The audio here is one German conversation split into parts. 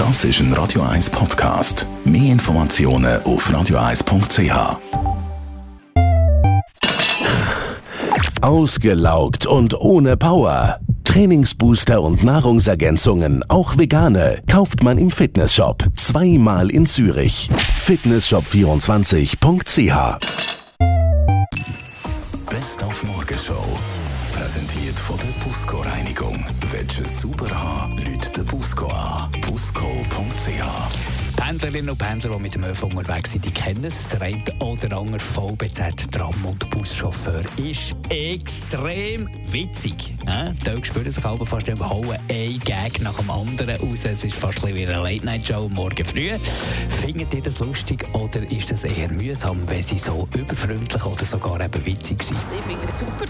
Das ist ein Radio 1 Podcast. Mehr Informationen auf radio1.ch. Ausgelaugt und ohne Power. Trainingsbooster und Nahrungsergänzungen, auch vegane, kauft man im Fitnessshop. Zweimal in Zürich. Fitnessshop24.ch Best auf Morgenshow. Präsentiert von der Busco Reinigung. Willst du es sauber haben, Leute. www.radioeis.ch. Pendlerinnen und Pendler, die mit dem ÖV unterwegs sind, die kennen es. Der eine oder andere VBZ, Tram- und Buschauffeur ist extrem witzig. Ja? Die spüren sich aber fast Hauen ein Gag nach dem anderen raus. Es ist fast ein wie eine Late-Night-Show morgen früh. Findet ihr das lustig oder ist das eher mühsam, wenn sie so überfreundlich oder sogar eben witzig sind? Ich finde es super.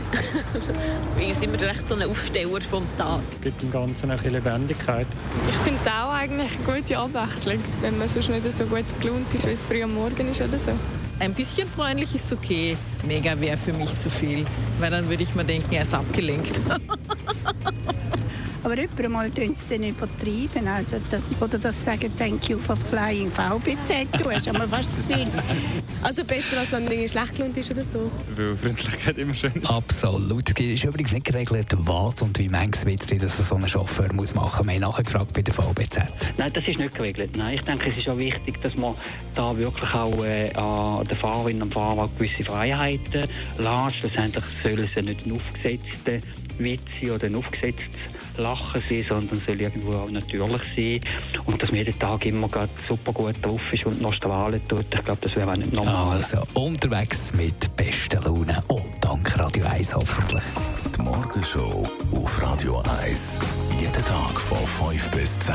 Wir sind immer recht so ein Aufsteller vom Tag. Es gibt dem Ganzen ein bisschen Lebendigkeit. Ich finde es auch eigentlich eine gute Abwechslung, wenn man sonst nicht so gut gelohnt ist, weil es früh am Morgen ist oder so. Ein bisschen freundlich ist okay. Mega wäre für mich zu viel, weil dann würde ich mir denken, er ist abgelenkt. Aber jemand mal tun sie dann übertreiben. Also das, oder das sagen, thank you for flying VBZ. Du hast einmal was zu viel. Also besser, als wenn man schlecht gelohnt ist oder so. Weil Freundlichkeit immer schön ist. Absolut. Es ist übrigens nicht geregelt, was und wie manches Witz das so ein Chauffeur muss machen muss. Wir haben nachgefragt bei der VBZ. Nein, das ist nicht geregelt. Nein, ich denke, es ist auch wichtig, dass man da wirklich auch äh, an den Fahrerinnen und Fahrern gewisse Freiheiten lässt. Schlussendlich sollen sie nicht ein aufgesetzter Witz oder ein aufgesetztes Lachen sein, sondern soll irgendwo auch natürlich sein. Und dass man jeden Tag immer super gut drauf ist und Nostalgie tut, ich glaube, das wäre auch nicht normal. Also unterwegs mit besten Laune und dank Radio 1 hoffentlich. Die Morgenshow auf Radio 1. Jeden Tag von 5 bis 10.